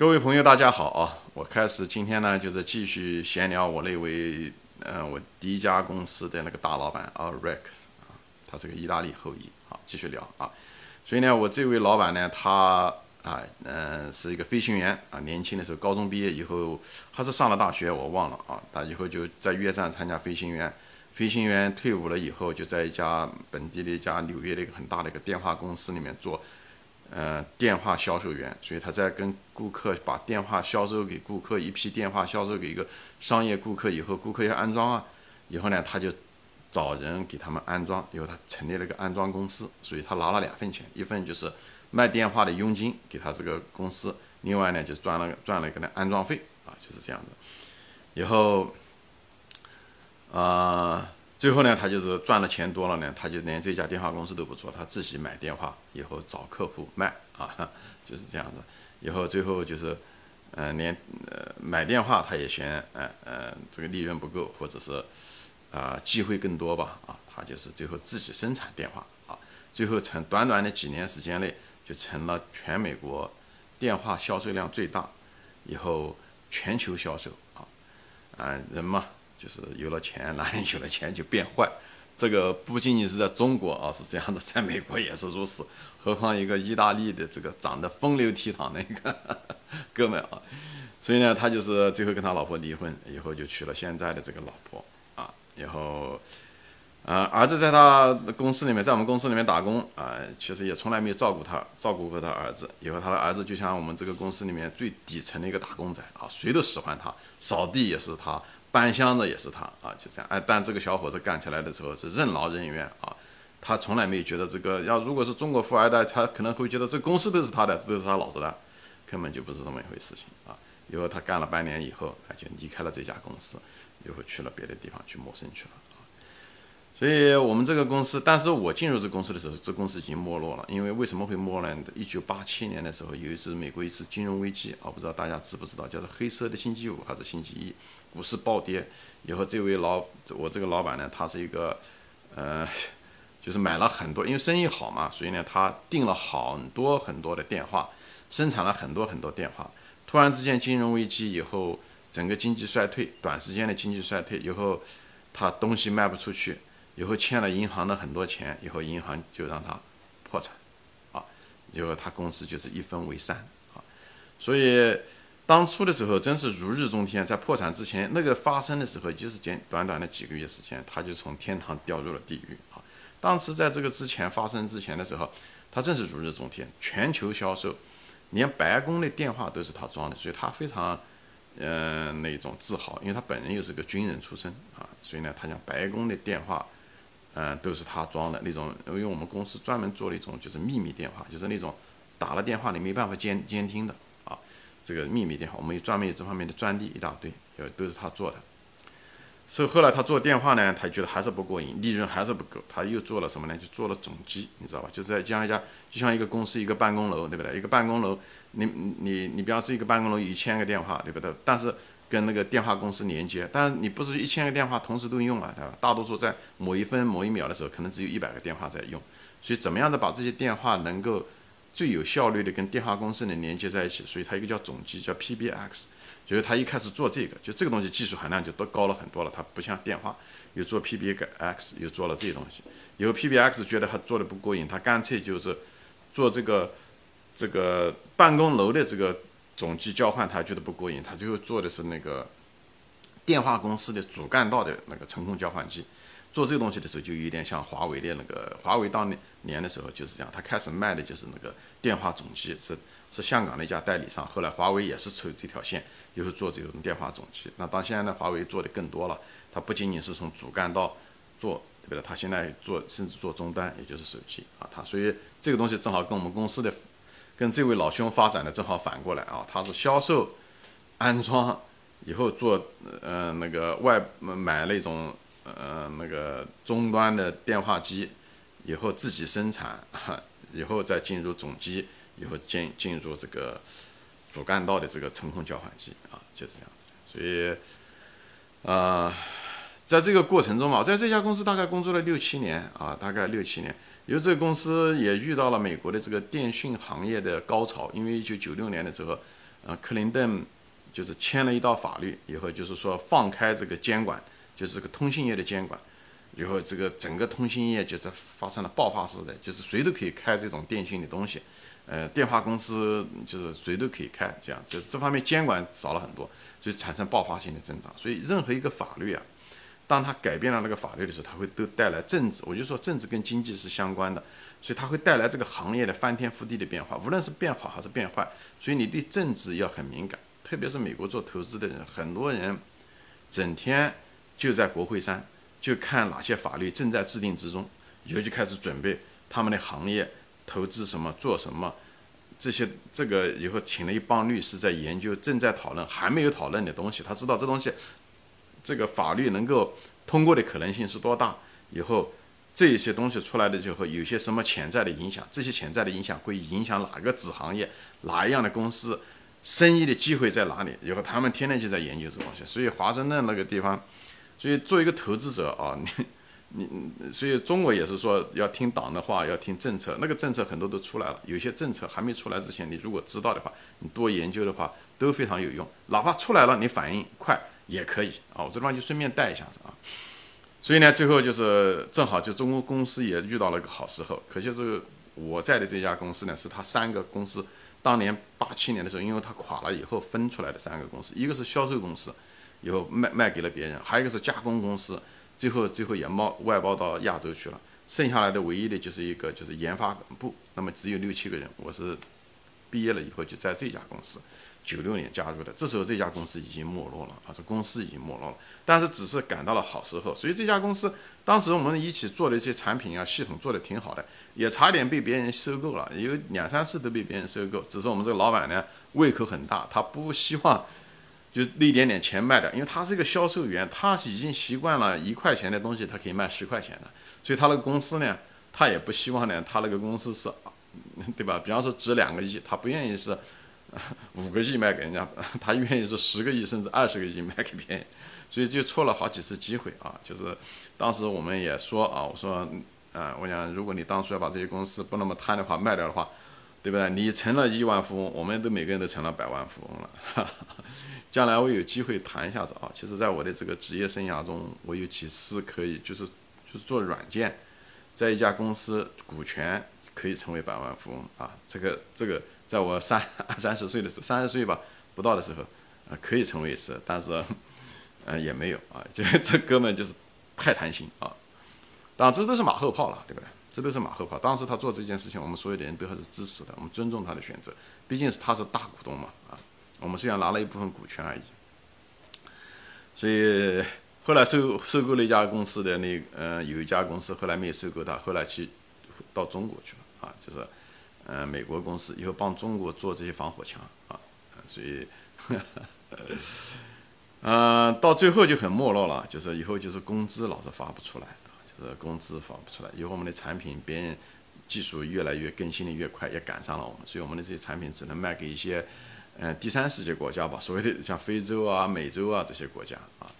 各位朋友，大家好啊！我开始今天呢，就是继续闲聊我那位，嗯，我第一家公司的那个大老板啊，Rick 啊，他是个意大利后裔，好，继续聊啊。所以呢，我这位老板呢，他啊，嗯，是一个飞行员啊，年轻的时候高中毕业以后，还是上了大学，我忘了啊。他以后就在越战参加飞行员，飞行员退伍了以后，就在一家本地的一家纽约的一个很大的一个电话公司里面做。呃，电话销售员，所以他在跟顾客把电话销售给顾客，一批电话销售给一个商业顾客以后，顾客要安装。啊，以后呢，他就找人给他们安装，以后他成立了个安装公司，所以他拿了两份钱，一份就是卖电话的佣金给他这个公司，另外呢就赚了赚了一个呢安装费啊，就是这样子，以后，啊。最后呢，他就是赚的钱多了呢，他就连这家电话公司都不做，他自己买电话，以后找客户卖啊，就是这样子。以后最后就是，呃，连呃买电话他也嫌，呃呃这个利润不够，或者是啊机会更多吧，啊，他就是最后自己生产电话啊，最后成短短的几年时间内就成了全美国电话销售量最大，以后全球销售啊，啊人嘛。就是有了钱，男人有了钱就变坏，这个不仅仅是在中国啊，是这样的，在美国也是如此。何况一个意大利的这个长得风流倜傥的一个 哥们啊，所以呢，他就是最后跟他老婆离婚，以后就娶了现在的这个老婆啊。然后，呃，儿子在他公司里面，在我们公司里面打工啊，其实也从来没有照顾他，照顾过他儿子。以后他的儿子就像我们这个公司里面最底层的一个打工仔啊，谁都喜欢他，扫地也是他。搬箱子也是他啊，就这样哎。但这个小伙子干起来的时候是任劳任怨啊，他从来没有觉得这个要如果是中国富二代，他可能会觉得这公司都是他的，都是他老子的，根本就不是这么一回事情啊。以后他干了半年以后，他就离开了这家公司，又会去了别的地方去谋生去了。所以我们这个公司，但是我进入这公司的时候，这公司已经没落了。因为为什么会没落呢？一九八七年的时候，有一次美国一次金融危机啊，不知道大家知不知道，叫做黑色的星期五还是星期一，股市暴跌以后，这位老我这个老板呢，他是一个呃，就是买了很多，因为生意好嘛，所以呢，他订了很多很多的电话，生产了很多很多电话。突然之间金融危机以后，整个经济衰退，短时间的经济衰退以后，他东西卖不出去。以后欠了银行的很多钱，以后银行就让他破产，啊，以后他公司就是一分为三，啊，所以当初的时候真是如日中天，在破产之前那个发生的时候，就是简短短的几个月时间，他就从天堂掉入了地狱，啊，当时在这个之前发生之前的时候，他正是如日中天，全球销售，连白宫的电话都是他装的，所以他非常，嗯，那种自豪，因为他本人又是个军人出身，啊，所以呢，他讲白宫的电话。嗯，都是他装的那种，因为我们公司专门做了一种就是秘密电话，就是那种打了电话你没办法监监听的啊，这个秘密电话，我们有专门有这方面的专利一大堆，有都是他做的。所以后来他做电话呢，他觉得还是不过瘾，利润还是不够，他又做了什么呢？就做了总机，你知道吧？就是在这样一家，就像一个公司一个办公楼，对不对？一个办公楼，你你你比方说一个办公楼一千个电话，对不对？但是跟那个电话公司连接，但是你不是一千个电话同时都用啊，对吧？大多数在某一分某一秒的时候，可能只有一百个电话在用，所以怎么样的把这些电话能够最有效率的跟电话公司能连接在一起？所以它一个叫总机，叫 PBX，就是他一开始做这个，就这个东西技术含量就都高了很多了。它不像电话，又做 PBX，又做了这些东西。以后 PBX 觉得他做的不过瘾，他干脆就是做这个这个办公楼的这个。总机交换他觉得不过瘾，他最后做的是那个电话公司的主干道的那个程控交换机。做这个东西的时候，就有点像华为的那个华为当年的时候就是这样，他开始卖的就是那个电话总机，是是香港的一家代理商。后来华为也是抽这条线，又是做这种电话总机。那当现在呢，华为做的更多了，它不仅仅是从主干道做，对不对？它现在做甚至做终端，也就是手机啊。它所以这个东西正好跟我们公司的。跟这位老兄发展的正好反过来啊，他是销售、安装，以后做呃那个外买那种呃那个终端的电话机，以后自己生产，以后再进入总机，以后进进入这个主干道的这个程控交换机啊，就是这样子。所以啊，在这个过程中嘛，在这家公司大概工作了六七年啊，大概六七年。因为这个公司也遇到了美国的这个电讯行业的高潮，因为一九九六年的时候，呃，克林顿就是签了一道法律以后，就是说放开这个监管，就是这个通信业的监管，以后这个整个通信业就在发生了爆发式的，就是谁都可以开这种电信的东西，呃，电话公司就是谁都可以开，这样就是这方面监管少了很多，所以产生爆发性的增长。所以任何一个法律啊。当他改变了那个法律的时候，他会都带来政治。我就说政治跟经济是相关的，所以他会带来这个行业的翻天覆地的变化，无论是变好还是变坏。所以你对政治要很敏感，特别是美国做投资的人，很多人整天就在国会山，就看哪些法律正在制定之中，以后就开始准备他们的行业投资什么做什么，这些这个以后请了一帮律师在研究，正在讨论还没有讨论的东西，他知道这东西。这个法律能够通过的可能性是多大？以后这些东西出来的之后，有些什么潜在的影响？这些潜在的影响会影响哪个子行业？哪一样的公司？生意的机会在哪里？以后他们天天就在研究这东西。所以华盛顿那个地方，所以作为一个投资者啊，你你，所以中国也是说要听党的话，要听政策。那个政策很多都出来了，有些政策还没出来之前，你如果知道的话，你多研究的话都非常有用。哪怕出来了，你反应快。也可以啊，我这地方就顺便带一下子啊。所以呢，最后就是正好就中国公司也遇到了一个好时候。可惜这个我在的这家公司呢，是他三个公司当年八七年的时候，因为它垮了以后分出来的三个公司，一个是销售公司，以后卖卖给了别人；还有一个是加工公司，最后最后也冒外包到亚洲去了。剩下来的唯一的就是一个就是研发部，那么只有六七个人。我是毕业了以后就在这家公司。九六年加入的，这时候这家公司已经没落了啊，这公司已经没落了，但是只是赶到了好时候，所以这家公司当时我们一起做的一些产品啊，系统做的挺好的，也差点被别人收购了，有两三次都被别人收购，只是我们这个老板呢胃口很大，他不希望就那一点点钱卖掉，因为他是一个销售员，他已经习惯了一块钱的东西他可以卖十块钱的，所以他那个公司呢，他也不希望呢，他那个公司是，对吧？比方说值两个亿，他不愿意是。五个亿卖给人家，他愿意说十个亿甚至二十个亿卖给别人，所以就错了好几次机会啊！就是当时我们也说啊，我说，啊，我想如果你当初要把这些公司不那么贪的话卖掉的话，对不对？你成了亿万富翁，我们都每个人都成了百万富翁了。将来我有机会谈一下子啊。其实，在我的这个职业生涯中，我有几次可以就是就是做软件，在一家公司股权可以成为百万富翁啊。这个这个。在我三二 三十岁的时候，三十岁吧不到的时候，呃，可以成为是，但是，嗯，也没有啊，这这哥们就是太贪心啊。当然，这都是马后炮了，对不对？这都是马后炮。当时他做这件事情，我们所有的人都还是支持的，我们尊重他的选择，毕竟是他是大股东嘛，啊，我们虽然拿了一部分股权而已。所以后来收收购了一家公司的那，嗯，有一家公司后来没有收购他，后来去到中国去了啊，就是。嗯，美国公司以后帮中国做这些防火墙啊，所以，嗯，到最后就很没落了，就是以后就是工资老是发不出来啊，就是工资发不出来。以后我们的产品别人技术越来越更新的越快，也赶上了我们，所以我们的这些产品只能卖给一些嗯第三世界国家吧，所谓的像非洲啊、美洲啊这些国家啊，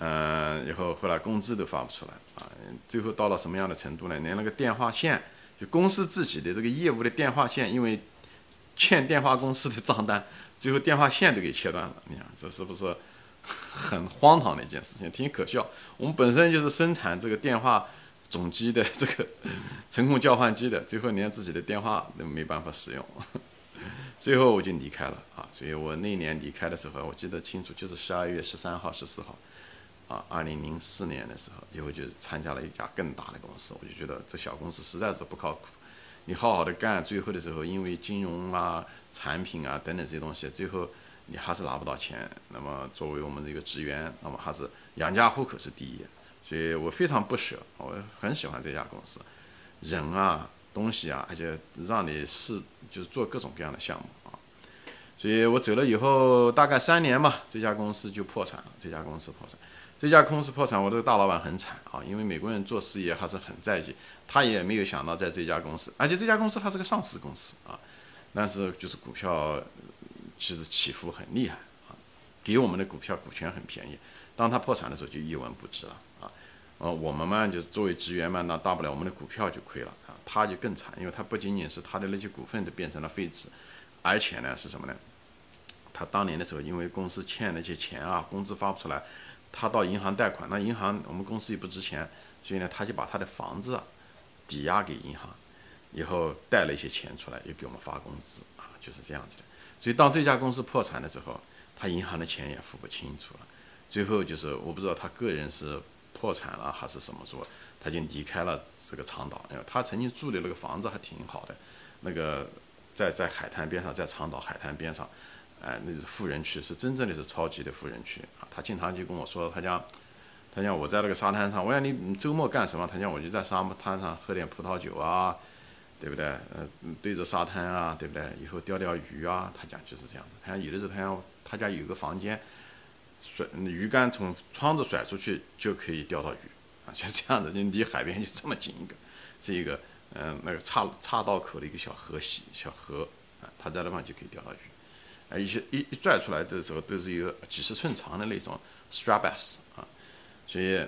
嗯，以后后来工资都发不出来啊，最后到了什么样的程度呢？连那个电话线。就公司自己的这个业务的电话线，因为欠电话公司的账单，最后电话线都给切断了。你看，这是不是很荒唐的一件事情？挺可笑。我们本身就是生产这个电话总机的，这个程控交换机的，最后连自己的电话都没办法使用。最后我就离开了啊。所以我那年离开的时候，我记得清楚，就是十二月十三号、十四号。啊，二零零四年的时候，以后就参加了一家更大的公司，我就觉得这小公司实在是不靠谱。你好好的干，最后的时候因为金融啊、产品啊等等这些东西，最后你还是拿不到钱。那么作为我们这个职员，那么还是养家糊口是第一。所以我非常不舍，我很喜欢这家公司，人啊、东西啊，而且让你是就是做各种各样的项目啊。所以我走了以后，大概三年嘛，这家公司就破产了。这家公司破产。这家公司破产，我这个大老板很惨啊，因为美国人做事业还是很在意，他也没有想到在这家公司，而且这家公司还是个上市公司啊，但是就是股票其实起伏很厉害啊，给我们的股票股权很便宜，当他破产的时候就一文不值了啊，呃，我们嘛就是作为职员嘛，那大不了我们的股票就亏了啊，他就更惨，因为他不仅仅是他的那些股份都变成了废纸，而且呢是什么呢？他当年的时候，因为公司欠那些钱啊，工资发不出来，他到银行贷款，那银行我们公司也不值钱，所以呢，他就把他的房子抵押给银行，以后贷了一些钱出来，又给我们发工资啊，就是这样子的。所以当这家公司破产的时候，他银行的钱也付不清楚了。最后就是我不知道他个人是破产了还是怎么做，他就离开了这个长岛。因为他曾经住的那个房子还挺好的，那个在在海滩边上，在长岛海滩边上，哎，那是富人区，是真正的是超级的富人区。他经常就跟我说，他讲，他讲我在那个沙滩上，我讲你周末干什么？他讲我就在沙滩上喝点葡萄酒啊。对不对？呃，对着沙滩啊，对不对？以后钓钓鱼啊，他讲就是这样子。他讲有的时候，他讲他家有个房间，甩鱼竿从窗子甩出去就可以钓到鱼啊，就这样子。就离海边就这么近一个，是一个嗯那个岔岔道口的一个小河溪小河啊，他在那方就可以钓到鱼。一些一一拽出来的时候都是有几十寸长的那种 strabas 啊，所以。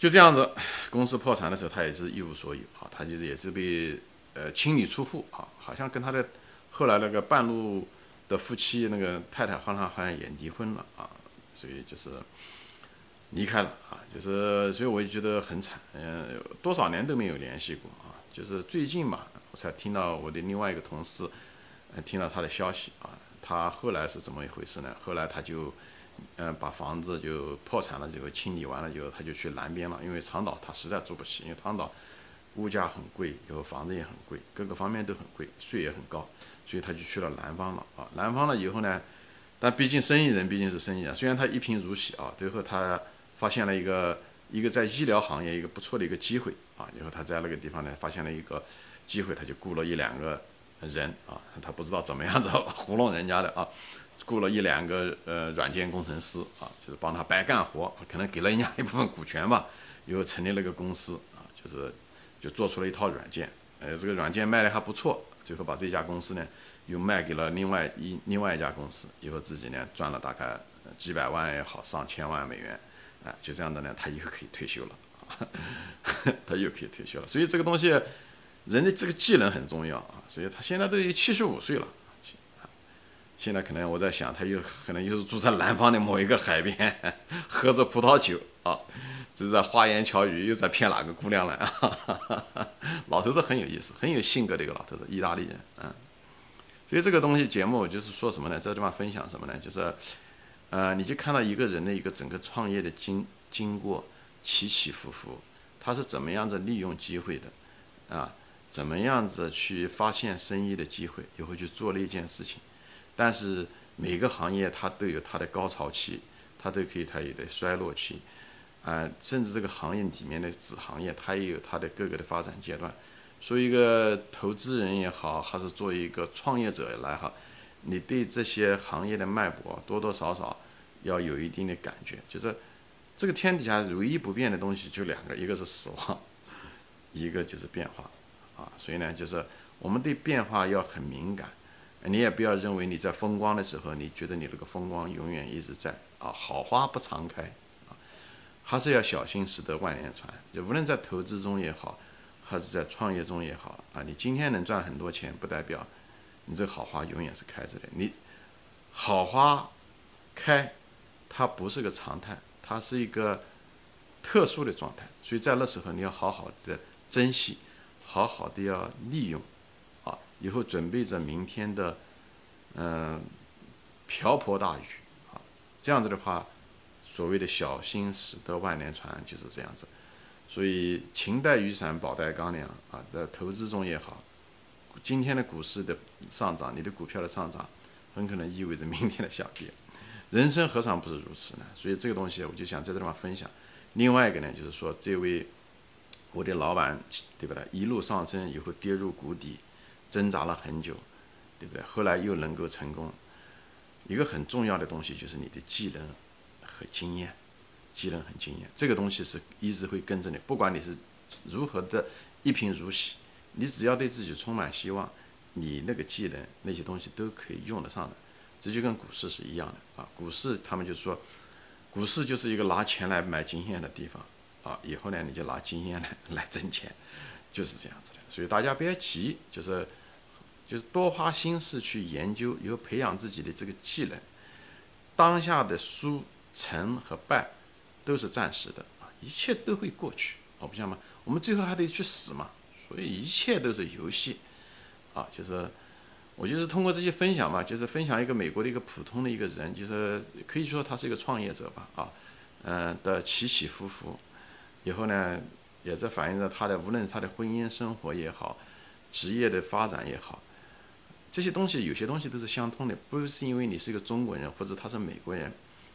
就这样子，公司破产的时候，他也是一无所有啊，他就是也是被呃清理出户啊，好像跟他的后来那个半路的夫妻那个太太好像好像也离婚了啊，所以就是离开了啊，就是所以我就觉得很惨，嗯，多少年都没有联系过啊，就是最近嘛，我才听到我的另外一个同事，听到他的消息啊，他后来是怎么一回事呢？后来他就。嗯，把房子就破产了，就清理完了，就他就去南边了。因为长岛他实在住不起，因为长岛物价很贵，以后房子也很贵，各个方面都很贵，税也很高，所以他就去了南方了啊。南方了以后呢，但毕竟生意人毕竟是生意人，虽然他一贫如洗啊，最后他发现了一个一个在医疗行业一个不错的一个机会啊。以后他在那个地方呢，发现了一个机会，他就雇了一两个人啊，他不知道怎么样子糊弄人家的啊。雇了一两个呃软件工程师啊，就是帮他白干活，可能给了人家一部分股权吧，又成立了个公司啊，就是就做出了一套软件，呃，这个软件卖的还不错，最后把这家公司呢又卖给了另外一另外一家公司，以后自己呢赚了大概几百万也好，上千万美元，啊，就这样的呢，他又可以退休了，他又可以退休了，所以这个东西，人的这个技能很重要啊，所以他现在都有七十五岁了。现在可能我在想，他又可能又是住在南方的某一个海边，喝着葡萄酒啊，这是在花言巧语，又在骗哪个姑娘了啊？老头子很有意思，很有性格的一个老头子，意大利人，嗯。所以这个东西节目就是说什么呢？这地方分享什么呢？就是，呃，你就看到一个人的一个整个创业的经经过起起伏伏，他是怎么样子利用机会的，啊，怎么样子去发现生意的机会，以后去做那件事情。但是每个行业它都有它的高潮期，它都可以它有的衰落期，啊，甚至这个行业里面的子行业它也有它的各个的发展阶段。作为一个投资人也好，还是作为一个创业者来哈，你对这些行业的脉搏多多少少要有一定的感觉。就是这个天底下唯一不变的东西就两个，一个是死亡，一个就是变化，啊，所以呢，就是我们对变化要很敏感。你也不要认为你在风光的时候，你觉得你那个风光永远一直在啊，好花不常开啊，还是要小心驶得万年船。就无论在投资中也好，还是在创业中也好啊，你今天能赚很多钱，不代表你这好花永远是开着的。你好花开，它不是个常态，它是一个特殊的状态。所以在那时候，你要好好的珍惜，好好的要利用。啊以后准备着明天的，嗯，瓢泼大雨啊，这样子的话，所谓的小心驶得万年船就是这样子。所以勤带雨伞，宝带钢梁啊，在投资中也好，今天的股市的上涨，你的股票的上涨，很可能意味着明天的下跌。人生何尝不是如此呢？所以这个东西，我就想在这地方分享。另外一个呢，就是说，这位我的老板，对不对？一路上升以后跌入谷底。挣扎了很久，对不对？后来又能够成功。一个很重要的东西就是你的技能和经验，技能和经验，这个东西是一直会跟着你，不管你是如何的一贫如洗，你只要对自己充满希望，你那个技能那些东西都可以用得上的。这就跟股市是一样的啊，股市他们就说，股市就是一个拿钱来买经验的地方啊，以后呢你就拿经验来来挣钱，就是这样子的。所以大家不要急，就是。就是多花心思去研究，以后培养自己的这个技能。当下的输成和败都是暂时的啊，一切都会过去，哦，不像吗？我们最后还得去死嘛，所以一切都是游戏啊。就是我就是通过这些分享嘛，就是分享一个美国的一个普通的一个人，就是可以说他是一个创业者吧，啊，嗯的起起伏伏，以后呢，也在反映着他的无论他的婚姻生活也好，职业的发展也好。这些东西有些东西都是相通的，不是因为你是一个中国人或者他是美国人，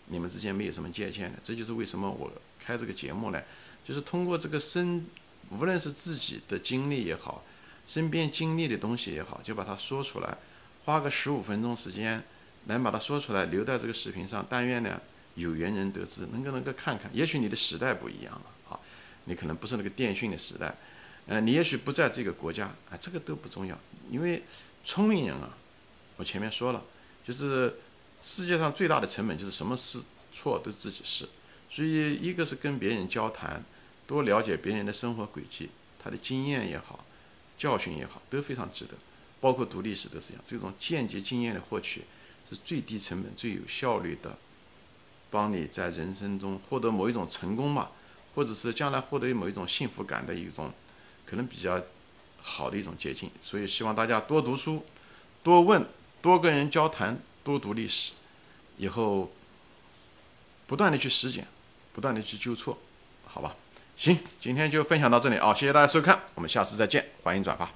你们之间没有什么界限的。这就是为什么我开这个节目呢？就是通过这个身，无论是自己的经历也好，身边经历的东西也好，就把它说出来，花个十五分钟时间，能把它说出来，留在这个视频上。但愿呢，有缘人得知，能够能够看看。也许你的时代不一样了，你可能不是那个电讯的时代，呃，你也许不在这个国家啊，这个都不重要，因为。聪明人啊，我前面说了，就是世界上最大的成本就是什么事错都自己是，所以一个是跟别人交谈，多了解别人的生活轨迹，他的经验也好，教训也好，都非常值得。包括读历史都是一样，这种间接经验的获取是最低成本、最有效率的，帮你在人生中获得某一种成功嘛，或者是将来获得某一种幸福感的一种，可能比较。好的一种捷径，所以希望大家多读书，多问，多跟人交谈，多读历史，以后不断的去实践，不断的去纠错，好吧？行，今天就分享到这里啊，谢谢大家收看，我们下次再见，欢迎转发。